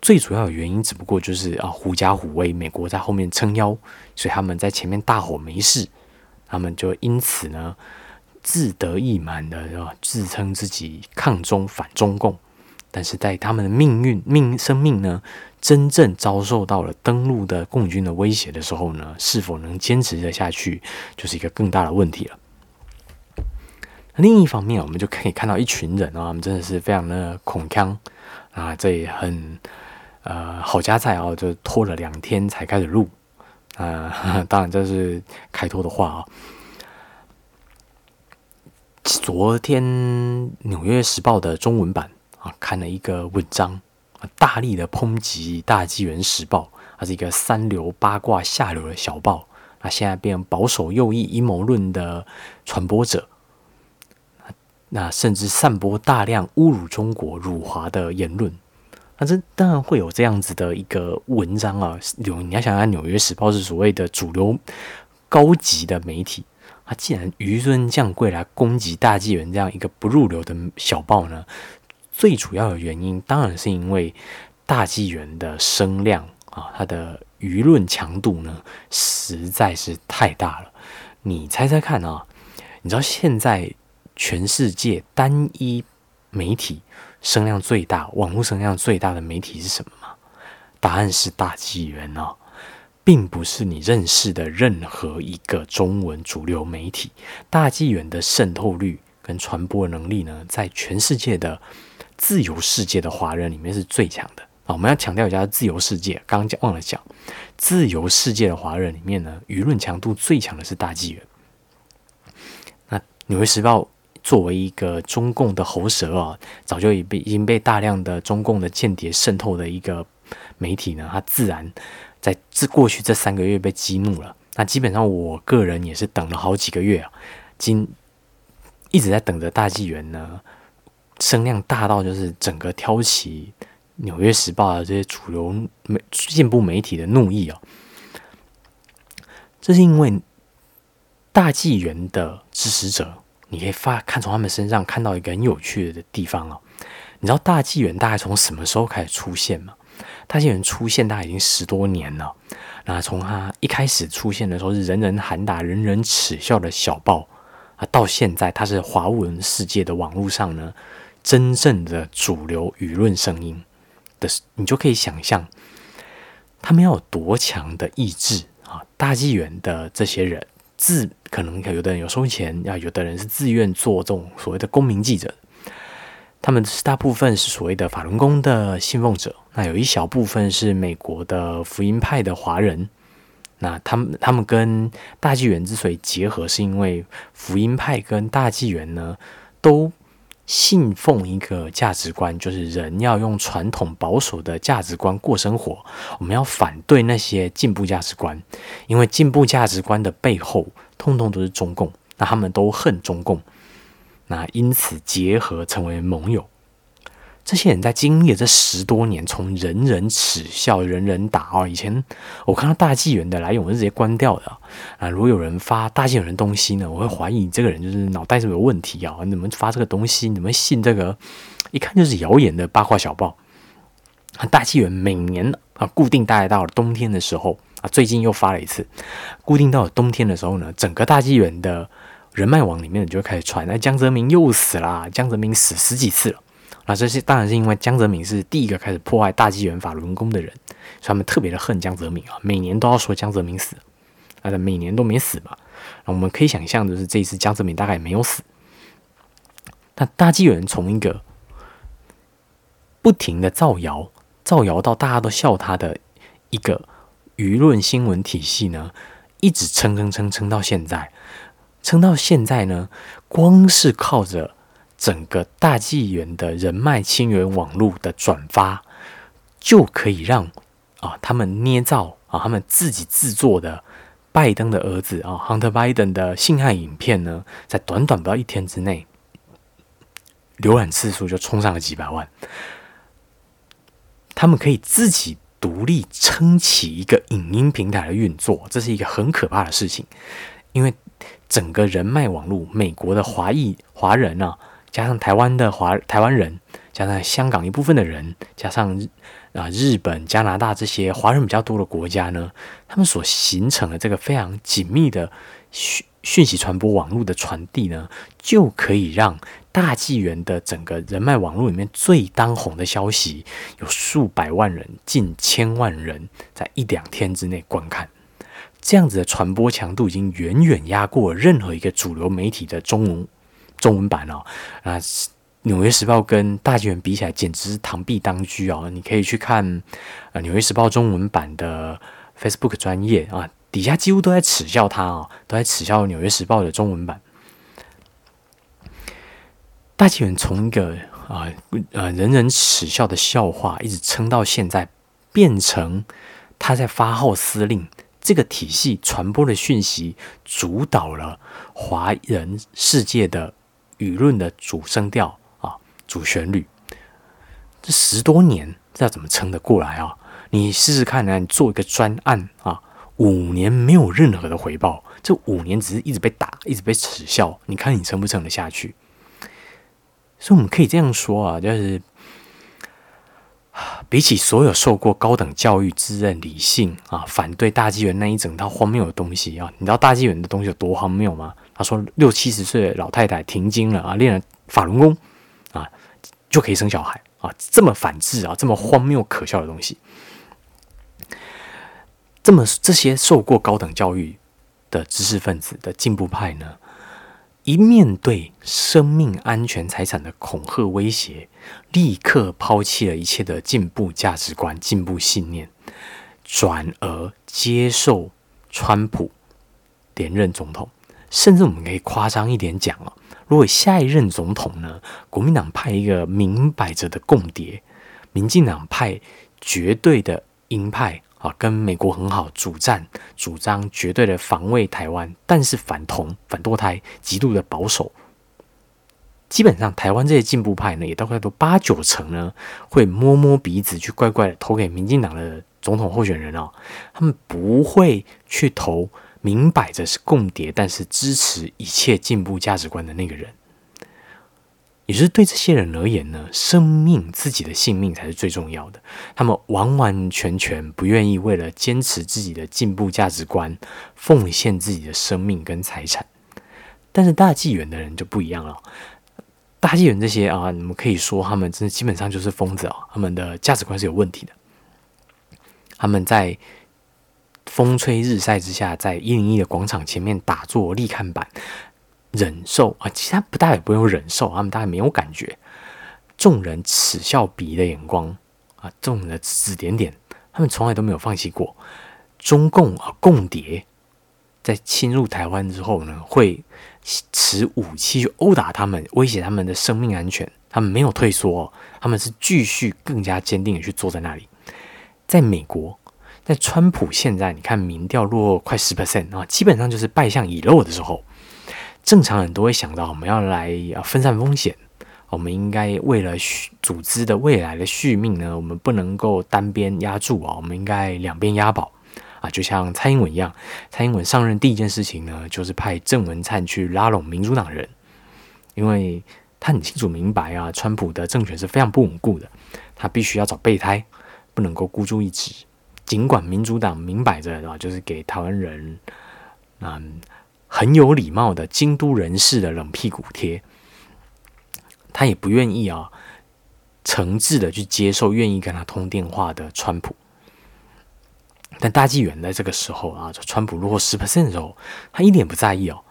最主要的原因只不过就是啊，狐假虎威，美国在后面撑腰，所以他们在前面大吼没事。他们就因此呢，自得意满的啊自称自己抗中反中共，但是在他们的命运命生命呢，真正遭受到了登陆的共军的威胁的时候呢，是否能坚持的下去，就是一个更大的问题了。另一方面，我们就可以看到一群人啊，他们真的是非常的恐慌啊，这也很呃好加菜啊，就拖了两天才开始录。啊，当然这是开脱的话啊。昨天《纽约时报》的中文版啊，看了一个文章，大力的抨击《大纪元时报》，它是一个三流八卦下流的小报，那现在变保守右翼阴谋论的传播者，那甚至散播大量侮辱中国、辱华的言论。那这当然会有这样子的一个文章啊，有你要想想，《纽约时报》是所谓的主流高级的媒体，它既然纡尊降贵来攻击大纪元这样一个不入流的小报呢，最主要的原因当然是因为大纪元的声量啊，它的舆论强度呢实在是太大了。你猜猜看啊，你知道现在全世界单一媒体？声量最大、网络声量最大的媒体是什么吗？答案是大纪元哦，并不是你认识的任何一个中文主流媒体。大纪元的渗透率跟传播能力呢，在全世界的自由世界的华人里面是最强的啊！我们要强调一下，自由世界刚刚讲忘了讲，自由世界的华人里面呢，舆论强度最强的是大纪元。那《纽约时报》。作为一个中共的喉舌啊，早就已被已经被大量的中共的间谍渗透的一个媒体呢，它自然在这过去这三个月被激怒了。那基本上我个人也是等了好几个月啊，今一直在等着大纪元呢，声量大到就是整个挑起《纽约时报》的这些主流媒进步媒体的怒意啊。这是因为大纪元的支持者。你可以发看从他们身上看到一个很有趣的地方哦。你知道大纪元大概从什么时候开始出现吗？大纪元出现大概已经十多年了。那从他一开始出现的时候是人人喊打、人人耻笑的小报啊，到现在它是华文世界的网络上呢真正的主流舆论声音的，你就可以想象他们要有多强的意志啊！大纪元的这些人。自可能有的人有收钱，啊有的人是自愿做这种所谓的公民记者，他们是大部分是所谓的法轮功的信奉者，那有一小部分是美国的福音派的华人，那他们他们跟大纪元之所以结合，是因为福音派跟大纪元呢都。信奉一个价值观，就是人要用传统保守的价值观过生活。我们要反对那些进步价值观，因为进步价值观的背后，通通都是中共。那他们都恨中共，那因此结合成为盟友。这些人在经历了这十多年，从人人耻笑、人人打哦，以前我看到大纪元的来源，我是直接关掉的啊。如果有人发大纪元的东西呢，我会怀疑你这个人就是脑袋是有问题啊。你们发这个东西，你们信这个一看就是谣言的八卦小报。大纪元每年啊，固定大概到了冬天的时候啊，最近又发了一次。固定到了冬天的时候呢，整个大纪元的人脉网里面就开始传，那江泽民又死了，江泽民死十几次了。那这是当然是因为江泽民是第一个开始破坏大纪元法轮功的人，所以他们特别的恨江泽民啊，每年都要说江泽民死，啊，每年都没死嘛。那我们可以想象的是，这一次江泽民大概也没有死。那大纪元从一个不停的造谣。造谣到大家都笑他的一个舆论新闻体系呢，一直撑撑撑撑到现在，撑到现在呢，光是靠着整个大纪元的人脉亲缘网络的转发，就可以让啊他们捏造啊他们自己制作的拜登的儿子啊 Hunter Biden 的性爱影片呢，在短短不到一天之内，浏览次数就冲上了几百万。他们可以自己独立撑起一个影音平台的运作，这是一个很可怕的事情。因为整个人脉网络，美国的华裔华人啊，加上台湾的华台湾人，加上香港一部分的人，加上啊日本、加拿大这些华人比较多的国家呢，他们所形成的这个非常紧密的讯讯息传播网络的传递呢，就可以让。大纪元的整个人脉网络里面最当红的消息，有数百万人、近千万人在一两天之内观看，这样子的传播强度已经远远压过任何一个主流媒体的中文中文版哦。啊，《纽约时报》跟大纪元比起来，简直是螳臂当车哦。你可以去看呃《纽约时报》中文版的 Facebook 专业啊，底下几乎都在耻笑他哦，都在耻笑《纽约时报》的中文版。大纪元从一个啊呃人人耻笑的笑话，一直撑到现在，变成他在发号司令，这个体系传播的讯息，主导了华人世界的舆论的主声调啊，主旋律。这十多年，这要怎么撑得过来啊？你试试看呢？你做一个专案啊，五年没有任何的回报，这五年只是一直被打，一直被耻笑，你看你撑不撑得下去？所以我们可以这样说啊，就是比起所有受过高等教育、自认理性啊、反对大纪元那一整套荒谬的东西啊，你知道大纪元的东西有多荒谬吗？他说六七十岁的老太太停经了啊，练了法轮功啊，就可以生小孩啊，这么反智啊，这么荒谬可笑的东西，这么这些受过高等教育的知识分子的进步派呢？一面对生命安全财产的恐吓威胁，立刻抛弃了一切的进步价值观、进步信念，转而接受川普连任总统。甚至我们可以夸张一点讲哦，如果下一任总统呢，国民党派一个明摆着的共谍，民进党派绝对的鹰派。啊，跟美国很好，主战主张绝对的防卫台湾，但是反同、反堕胎，极度的保守。基本上，台湾这些进步派呢，也大概都八九成呢，会摸摸鼻子去乖乖的投给民进党的总统候选人哦。他们不会去投明摆着是共谍，但是支持一切进步价值观的那个人。也就是对这些人而言呢，生命自己的性命才是最重要的。他们完完全全不愿意为了坚持自己的进步价值观，奉献自己的生命跟财产。但是大纪元的人就不一样了。大纪元这些啊，你们可以说他们真的基本上就是疯子啊，他们的价值观是有问题的。他们在风吹日晒之下，在一零一的广场前面打坐立看板。忍受啊，其他不大也不用忍受，他们大概没有感觉。众人耻笑鄙夷的眼光啊，众人的指指点点，他们从来都没有放弃过。中共啊，共谍在侵入台湾之后呢，会持武器去殴打他们，威胁他们的生命安全。他们没有退缩，他们是继续更加坚定的去坐在那里。在美国，在川普现在你看民调落快十 percent 啊，基本上就是败相已露的时候。正常人都会想到，我们要来啊分散风险，我们应该为了续组织的未来的续命呢，我们不能够单边压住啊，我们应该两边押宝啊，就像蔡英文一样，蔡英文上任第一件事情呢，就是派郑文灿去拉拢民主党人，因为他很清楚明白啊，川普的政权是非常不稳固的，他必须要找备胎，不能够孤注一掷。尽管民主党明摆着啊，就是给台湾人嗯很有礼貌的京都人士的冷屁股贴。他也不愿意啊，诚挚的去接受愿意跟他通电话的川普。但大纪元在这个时候啊，川普落后十 percent 的时候，他一点不在意哦。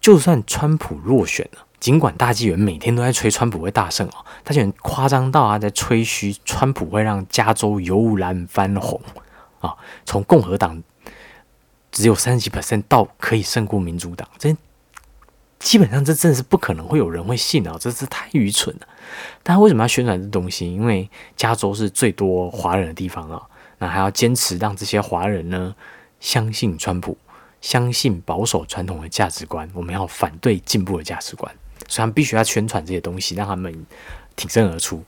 就算川普落选了，尽管大纪元每天都在吹川普会大胜哦，大纪元夸张到啊，在吹嘘川普会让加州由蓝翻红啊，从共和党只有三十几 percent 到可以胜过民主党，真。基本上这真的是不可能会有人会信啊，这是太愚蠢了。但为什么要宣传这东西？因为加州是最多华人的地方啊，那还要坚持让这些华人呢相信川普，相信保守传统的价值观，我们要反对进步的价值观，所以他们必须要宣传这些东西，让他们挺身而出。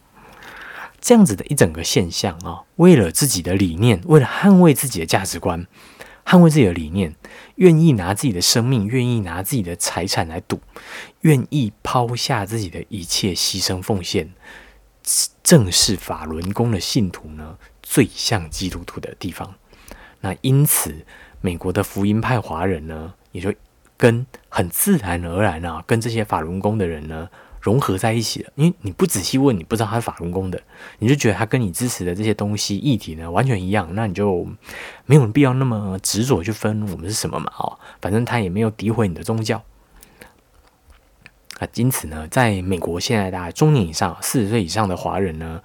这样子的一整个现象啊，为了自己的理念，为了捍卫自己的价值观。捍卫自己的理念，愿意拿自己的生命，愿意拿自己的财产来赌，愿意抛下自己的一切牺牲奉献，正是法轮功的信徒呢最像基督徒的地方。那因此，美国的福音派华人呢，也就跟很自然而然啊，跟这些法轮功的人呢。融合在一起了，因为你不仔细问，你不知道他是法轮功的，你就觉得他跟你支持的这些东西议题呢完全一样，那你就没有必要那么执着去分我们是什么嘛？哦，反正他也没有诋毁你的宗教啊。因此呢，在美国现在大概中年以上、四十岁以上的华人呢，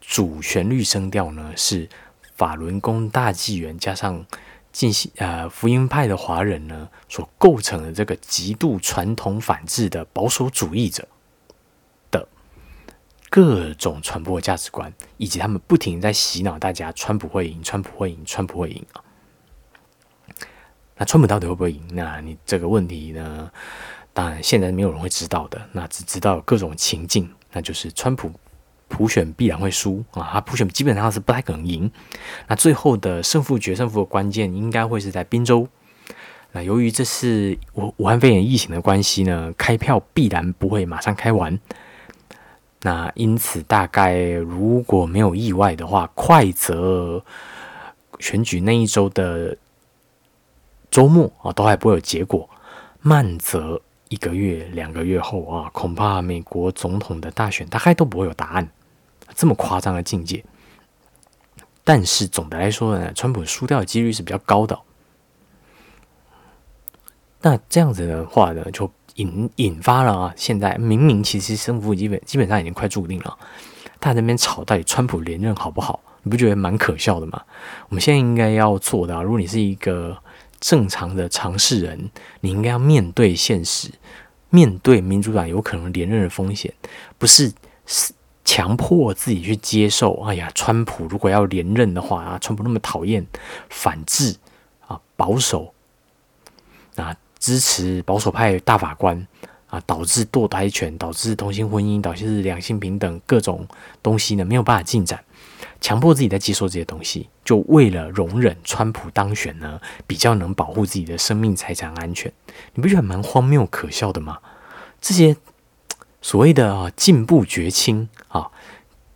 主旋律声调呢是法轮功大纪元加上进行呃福音派的华人呢所构成的这个极度传统反制的保守主义者的。各种传播价值观，以及他们不停在洗脑大家，川普会赢，川普会赢，川普会赢啊！那川普到底会不会赢？那你这个问题呢？当然，现在没有人会知道的。那只知道各种情境，那就是川普普选必然会输啊！他普选基本上是不太可能赢。那最后的胜负决胜负的关键，应该会是在宾州。那由于这是武武汉肺炎疫情的关系呢，开票必然不会马上开完。那因此，大概如果没有意外的话，快则选举那一周的周末啊，都还不会有结果；慢则一个月、两个月后啊，恐怕美国总统的大选大概都不会有答案。这么夸张的境界，但是总的来说呢，川普输掉的几率是比较高的。那这样子的话呢，就。引引发了啊！现在明明其实胜负基本基本上已经快注定了，他那边吵到底川普连任好不好？你不觉得蛮可笑的吗？我们现在应该要做的，如果你是一个正常的尝试人，你应该要面对现实，面对民主党有可能连任的风险，不是是强迫自己去接受。哎呀，川普如果要连任的话啊，川普那么讨厌反制啊，保守啊。支持保守派大法官啊，导致堕胎权，导致同性婚姻，导致两性平等各种东西呢没有办法进展，强迫自己在接受这些东西，就为了容忍川普当选呢，比较能保护自己的生命财产安全，你不觉得蛮荒谬可笑的吗？这些所谓的啊进步绝亲，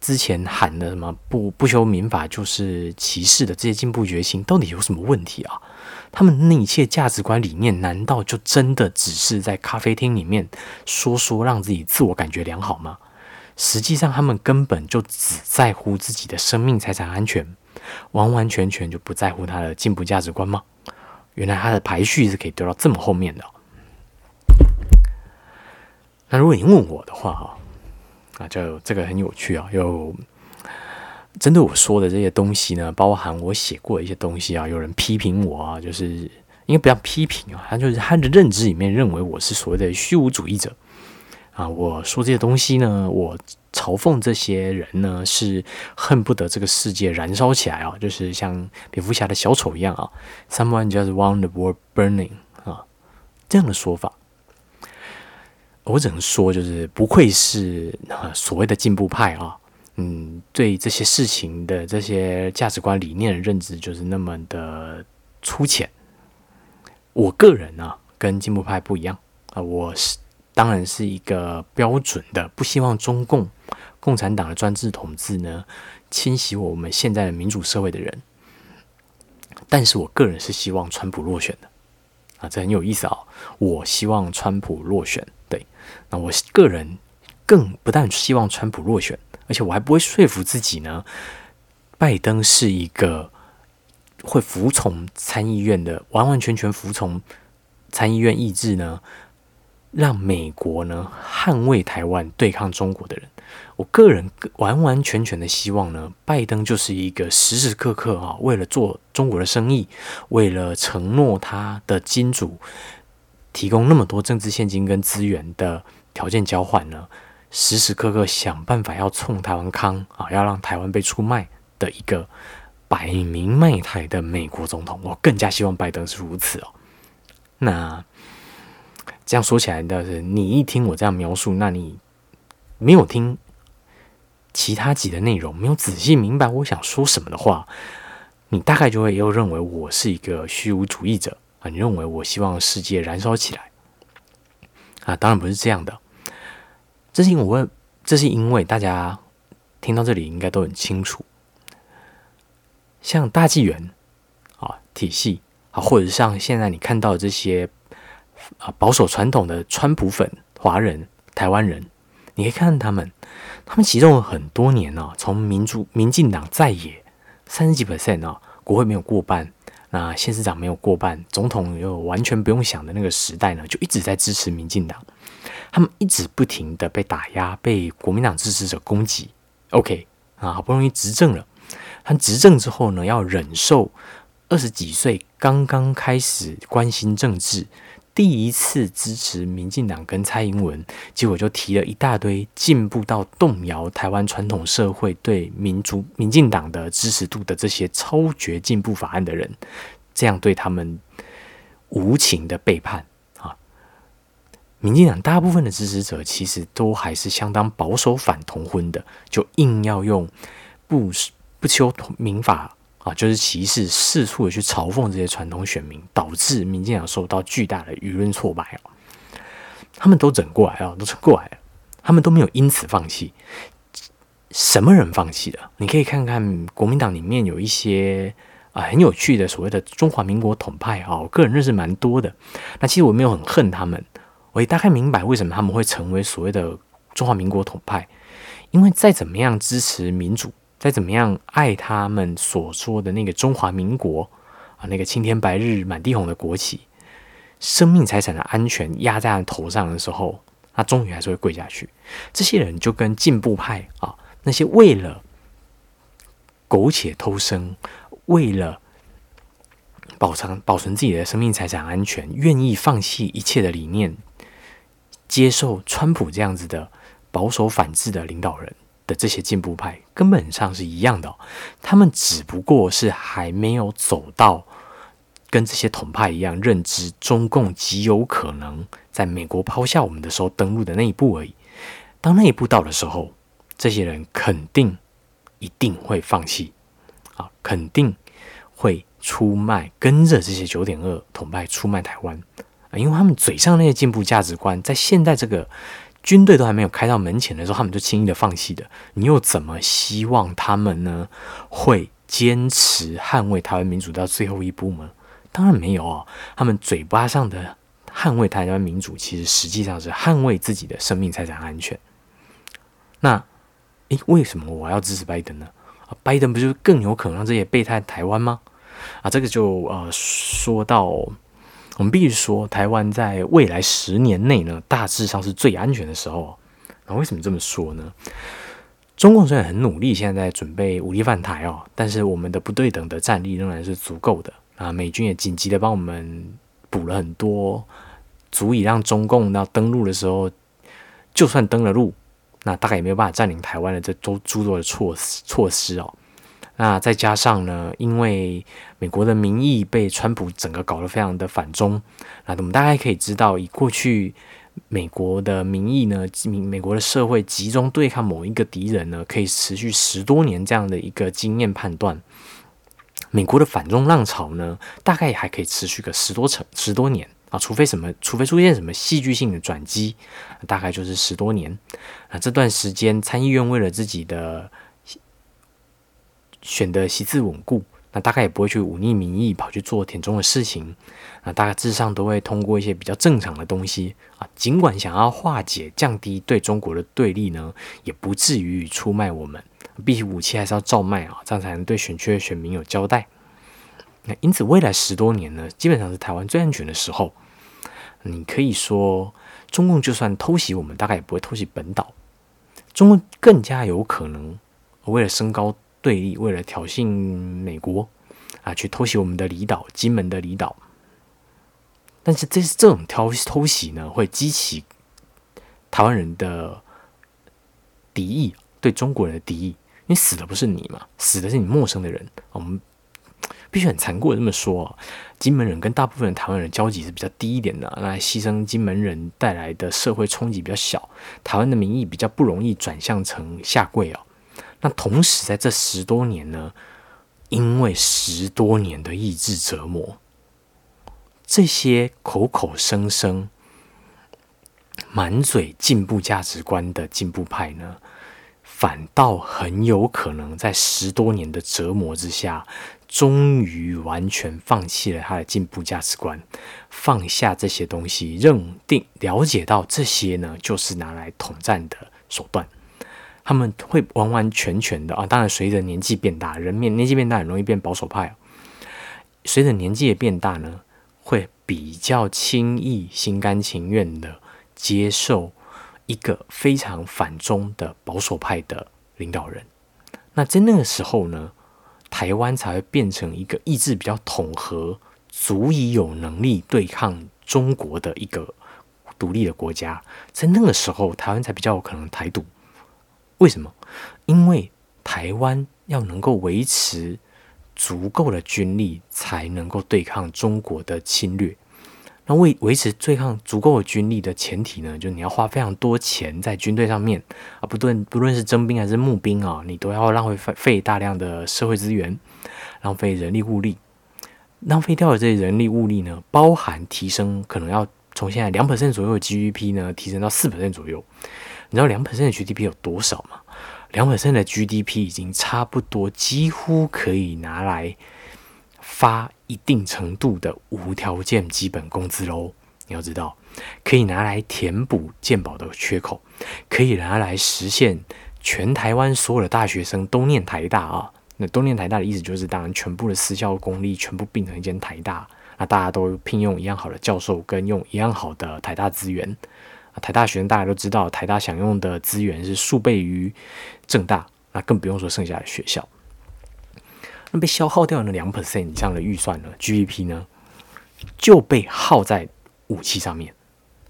之前喊的什么不不修民法就是歧视的这些进步决心，到底有什么问题啊？他们那一切价值观理念，难道就真的只是在咖啡厅里面说说，让自己自我感觉良好吗？实际上，他们根本就只在乎自己的生命财产安全，完完全全就不在乎他的进步价值观吗？原来他的排序是可以丢到这么后面的。那如果你问我的话，哈，就这个很有趣啊，有。针对我说的这些东西呢，包含我写过的一些东西啊，有人批评我啊，就是应该不要批评啊，他就是他的认知里面认为我是所谓的虚无主义者啊。我说这些东西呢，我嘲讽这些人呢，是恨不得这个世界燃烧起来啊，就是像蝙蝠侠的小丑一样啊，Someone just want the world burning 啊，这样的说法。我只能说，就是不愧是所谓的进步派啊。嗯，对这些事情的这些价值观理念的认知就是那么的粗浅。我个人呢，跟进步派不一样啊，我是当然是一个标准的不希望中共共产党的专制统治呢侵袭我们现在的民主社会的人。但是我个人是希望川普落选的这很有意思啊。我希望川普落选，对，那我个人更不但希望川普落选。而且我还不会说服自己呢，拜登是一个会服从参议院的，完完全全服从参议院意志呢，让美国呢捍卫台湾、对抗中国的人。我个人完完全全的希望呢，拜登就是一个时时刻刻啊，为了做中国的生意，为了承诺他的金主提供那么多政治现金跟资源的条件交换呢。时时刻刻想办法要冲台湾康啊，要让台湾被出卖的一个摆明卖台的美国总统，我更加希望拜登是如此哦。那这样说起来的是，你一听我这样描述，那你没有听其他集的内容，没有仔细明白我想说什么的话，你大概就会又认为我是一个虚无主义者啊，你认为我希望世界燃烧起来啊？当然不是这样的。这是因为我，这是因为大家听到这里应该都很清楚，像大纪元啊体系啊，或者像现在你看到的这些啊保守传统的川普粉华人台湾人，你可以看他们，他们其中有很多年呢，从民主民进党在野三十几 percent 啊，国会没有过半，那县市长没有过半，总统又完全不用想的那个时代呢，就一直在支持民进党。他们一直不停的被打压，被国民党支持者攻击。OK 啊，好不容易执政了，他执政之后呢，要忍受二十几岁刚刚开始关心政治，第一次支持民进党跟蔡英文，结果就提了一大堆进步到动摇台湾传统社会对民主民进党的支持度的这些超绝进步法案的人，这样对他们无情的背叛啊。民进党大部分的支持者其实都还是相当保守反同婚的，就硬要用不不修民法啊，就是歧视，四处的去嘲讽这些传统选民，导致民进党受到巨大的舆论挫败哦。他们都整过来啊，都整过来了，他们都没有因此放弃。什么人放弃的？你可以看看国民党里面有一些啊很有趣的所谓的中华民国统派啊，我个人认识蛮多的。那其实我没有很恨他们。我也大概明白为什么他们会成为所谓的中华民国统派，因为再怎么样支持民主，再怎么样爱他们所说的那个中华民国啊，那个青天白日满地红的国旗，生命财产的安全压在他头上的时候，他终于还是会跪下去。这些人就跟进步派啊，那些为了苟且偷生，为了保存保存自己的生命财产安全，愿意放弃一切的理念。接受川普这样子的保守反制的领导人的这些进步派，根本上是一样的。他们只不过是还没有走到跟这些统派一样，认知中共极有可能在美国抛下我们的时候登陆的那一步而已。当那一步到的时候，这些人肯定一定会放弃啊，肯定会出卖，跟着这些九点二统派出卖台湾啊。因为他们嘴上那些进步价值观，在现在这个军队都还没有开到门前的时候，他们就轻易的放弃的。你又怎么希望他们呢？会坚持捍卫台湾民主到最后一步吗？当然没有哦。他们嘴巴上的捍卫台湾民主，其实实际上是捍卫自己的生命财产安全。那，诶，为什么我要支持拜登呢？啊，拜登不就更有可能让这些备胎台湾吗？啊，这个就呃说到。我们必须说，台湾在未来十年内呢，大致上是最安全的时候。那为什么这么说呢？中共虽然很努力，现在在准备武力犯台哦，但是我们的不对等的战力仍然是足够的啊。美军也紧急的帮我们补了很多，足以让中共要登陆的时候，就算登了陆，那大概也没有办法占领台湾的这都诸多的措施措施哦。那再加上呢，因为美国的民意被川普整个搞得非常的反中，那我们大概可以知道，以过去美国的民意呢，美美国的社会集中对抗某一个敌人呢，可以持续十多年这样的一个经验判断。美国的反中浪潮呢，大概也还可以持续个十多成十多年啊，除非什么，除非出现什么戏剧性的转机，大概就是十多年。啊，这段时间参议院为了自己的选的席次稳固，那大概也不会去忤逆民意，跑去做田中的事情。那，大概致上都会通过一些比较正常的东西啊，尽管想要化解、降低对中国的对立呢，也不至于出卖我们。毕竟武器还是要照卖啊，这样才能对选区的选民有交代。那因此，未来十多年呢，基本上是台湾最安全的时候。你可以说，中共就算偷袭我们，大概也不会偷袭本岛。中共更加有可能为了升高对立，为了挑衅美国啊，去偷袭我们的离岛——金门的离岛。但是，这是这种挑偷袭呢，会激起台湾人的敌意，对中国人的敌意。因为死的不是你嘛，死的是你陌生的人。我们必须很残酷的这么说，金门人跟大部分的台湾人交集是比较低一点的，那牺牲金门人带来的社会冲击比较小，台湾的民意比较不容易转向成下跪哦。那同时在这十多年呢，因为十多年的意志折磨，这些口口声声满嘴进步价值观的进步派呢。反倒很有可能在十多年的折磨之下，终于完全放弃了他的进步价值观，放下这些东西，认定了解到这些呢，就是拿来统战的手段。他们会完完全全的啊，当然随着年纪变大，人面年纪变大很容易变保守派。随着年纪的变大呢，会比较轻易、心甘情愿的接受。一个非常反中的保守派的领导人，那在那个时候呢，台湾才会变成一个意志比较统合、足以有能力对抗中国的一个独立的国家。在那个时候，台湾才比较有可能台独。为什么？因为台湾要能够维持足够的军力，才能够对抗中国的侵略。那为维持对抗足够的军力的前提呢，就是你要花非常多钱在军队上面啊，不论不论是征兵还是募兵啊，你都要浪费费大量的社会资源，浪费人力物力，浪费掉的这些人力物力呢，包含提升可能要从现在两 percent 左右的 GDP 呢，提升到四 percent 左右。你知道两百分的 GDP 有多少吗？两百分的 GDP 已经差不多几乎可以拿来。发一定程度的无条件基本工资喽，你要知道，可以拿来填补健保的缺口，可以拿来实现全台湾所有的大学生都念台大啊。那都念台大的意思就是，当然全部的私校公立全部并成一间台大，那大家都聘用一样好的教授，跟用一样好的台大资源。台大学生大家都知道，台大享用的资源是数倍于正大，那更不用说剩下的学校。那被消耗掉的两 percent 以上的预算呢？GDP 呢就被耗在武器上面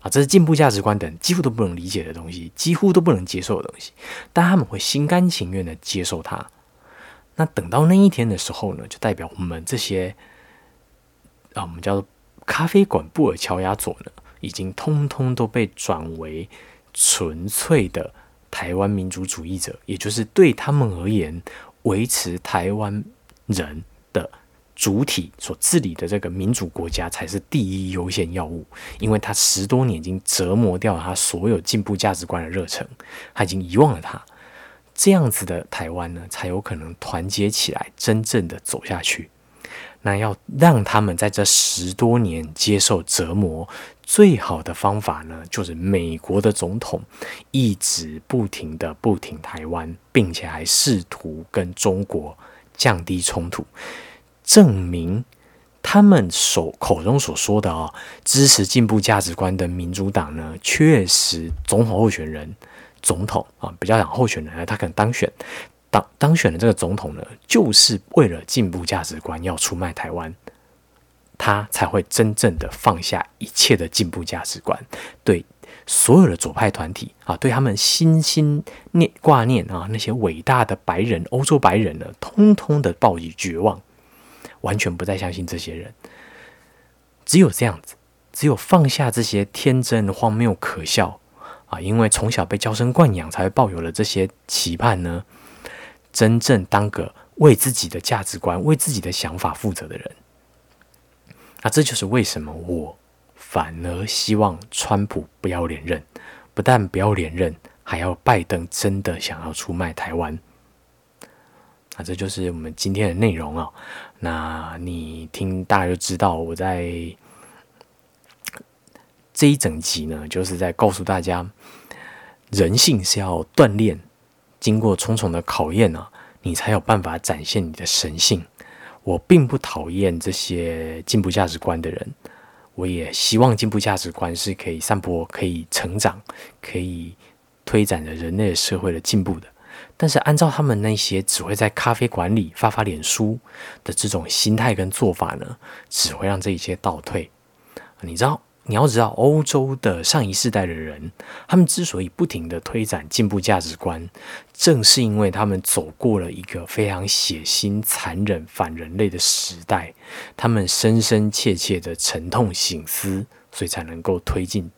啊！这是进步价值观等几乎都不能理解的东西，几乎都不能接受的东西，但他们会心甘情愿的接受它。那等到那一天的时候呢，就代表我们这些啊，我们叫做咖啡馆布尔乔亚佐呢，已经通通都被转为纯粹的台湾民主主义者，也就是对他们而言，维持台湾。人的主体所治理的这个民主国家才是第一优先要务，因为他十多年已经折磨掉了他所有进步价值观的热忱，他已经遗忘了他。这样子的台湾呢，才有可能团结起来，真正的走下去。那要让他们在这十多年接受折磨，最好的方法呢，就是美国的总统一直不停的不停台湾，并且还试图跟中国。降低冲突，证明他们所口中所说的啊，支持进步价值观的民主党呢，确实总统候选人，总统啊，比较讲候选人，他可能当选，当当选的这个总统呢，就是为了进步价值观要出卖台湾，他才会真正的放下一切的进步价值观，对。所有的左派团体啊，对他们心心念挂念啊，那些伟大的白人、欧洲白人呢，通通的报以绝望，完全不再相信这些人。只有这样子，只有放下这些天真、荒谬、可笑啊，因为从小被娇生惯养，才会抱有了这些期盼呢。真正当个为自己的价值观、为自己的想法负责的人，那这就是为什么我反而希望川普不要连任，不但不要连任，还要拜登真的想要出卖台湾。那这就是我们今天的内容啊。那你听大家就知道，我在这一整集呢，就是在告诉大家，人性是要锻炼。经过重重的考验呢，你才有办法展现你的神性。我并不讨厌这些进步价值观的人，我也希望进步价值观是可以散播、可以成长、可以推展着人类社会的进步的。但是，按照他们那些只会在咖啡馆里发发脸书的这种心态跟做法呢，只会让这一切倒退。你知道？你要知道，欧洲的上一世代的人，他们之所以不停的推展进步价值观，正是因为他们走过了一个非常血腥、残忍、反人类的时代，他们深深切切的沉痛醒思，所以才能够推进，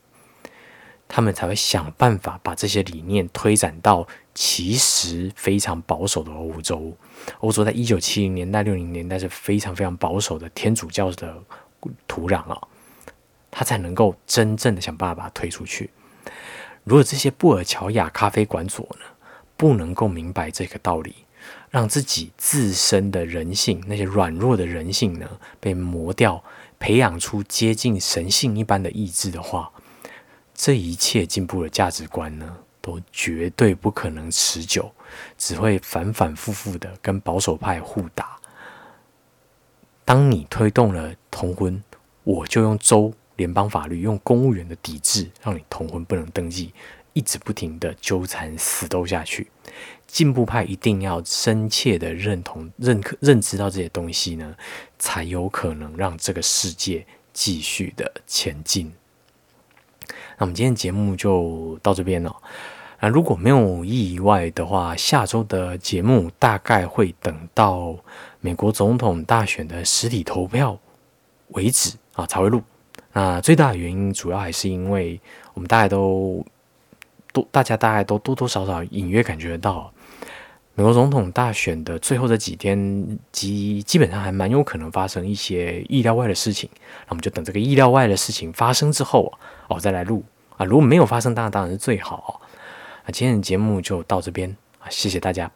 他们才会想办法把这些理念推展到其实非常保守的欧洲。欧洲在一九七零年代、六零年代是非常非常保守的天主教的土壤啊。他才能够真正的想办法把它推出去。如果这些布尔乔亚咖啡馆主呢，不能够明白这个道理，让自己自身的人性那些软弱的人性呢被磨掉，培养出接近神性一般的意志的话，这一切进步的价值观呢，都绝对不可能持久，只会反反复复的跟保守派互打。当你推动了同婚，我就用州。联邦法律用公务员的抵制，让你同婚不能登记，一直不停的纠缠死斗下去。进步派一定要深切的认同、认可、认知到这些东西呢，才有可能让这个世界继续的前进。那我们今天节目就到这边了。那如果没有意外的话，下周的节目大概会等到美国总统大选的实体投票为止啊，才会录。那最大的原因，主要还是因为我们大家都多，大家大概都多多少少隐约感觉到，美国总统大选的最后这几天，基基本上还蛮有可能发生一些意料外的事情。那我们就等这个意料外的事情发生之后哦，再来录啊。如果没有发生，当然当然是最好。那今天的节目就到这边啊，谢谢大家。